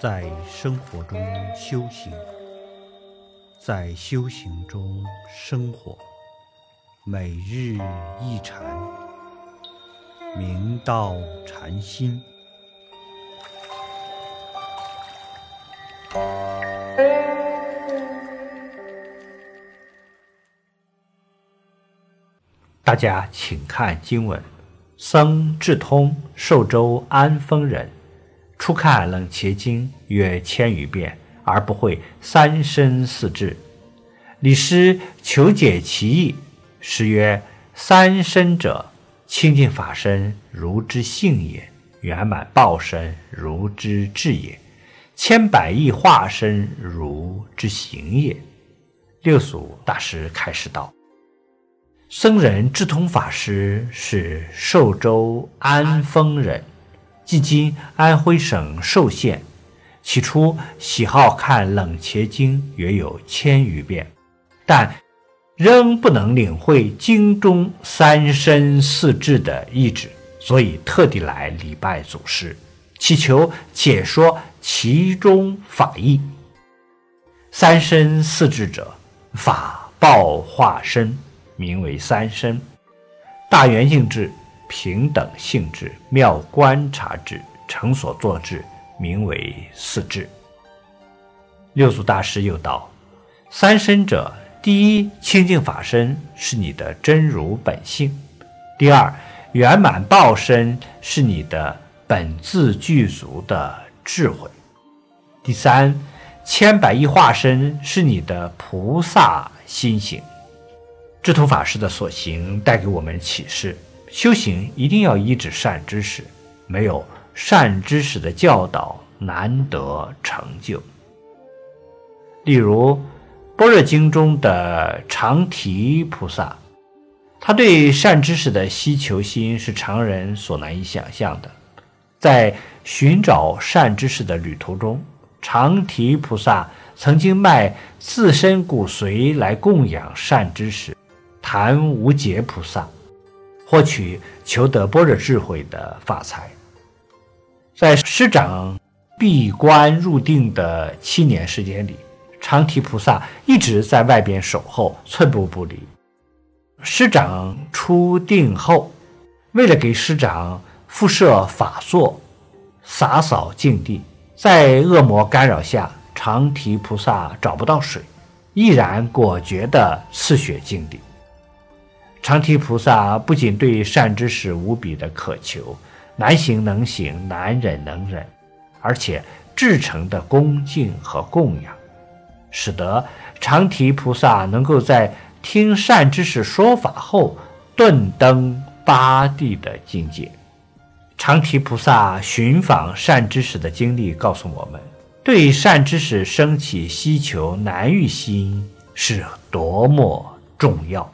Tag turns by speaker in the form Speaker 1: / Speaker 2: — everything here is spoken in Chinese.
Speaker 1: 在生活中修行，在修行中生活，每日一禅，明道禅心。大家请看经文：僧智通，寿州安丰人，初看冷伽经约千余遍，而不会三身四智。李师求解其意，师曰：“三身者，清净法身如之性也；圆满报身如之智也；千百亿化身如之行也。”六祖大师开始道。僧人智通法师是寿州安丰人，即今安徽省寿县。起初喜好看冷伽经，约有千余遍，但仍不能领会经中三身四智的意志，所以特地来礼拜祖师，祈求解说其中法义。三身四智者，法报化身。名为三身，大圆镜智、平等性智、妙观察智、成所作智，名为四智。六祖大师又道：三身者，第一清净法身是你的真如本性；第二圆满报身是你的本自具足的智慧；第三千百亿化身是你的菩萨心行。智通法师的所行带给我们启示：修行一定要依止善知识，没有善知识的教导，难得成就。例如《般若经》中的长提菩萨，他对善知识的希求心是常人所难以想象的。在寻找善知识的旅途中，长提菩萨曾经卖自身骨髓来供养善知识。谈无劫菩萨获取求得般若智慧的法财，在师长闭关入定的七年时间里，长提菩萨一直在外边守候，寸步不离。师长出定后，为了给师长复设法座、洒扫净地，在恶魔干扰下，长提菩萨找不到水，毅然果决地赐血净地。长提菩萨不仅对善知识无比的渴求，难行能行，难忍能忍，而且至诚的恭敬和供养，使得长提菩萨能够在听善知识说法后顿登八地的境界。长提菩萨寻访善知识的经历告诉我们，对善知识升起希求难遇心是多么重要。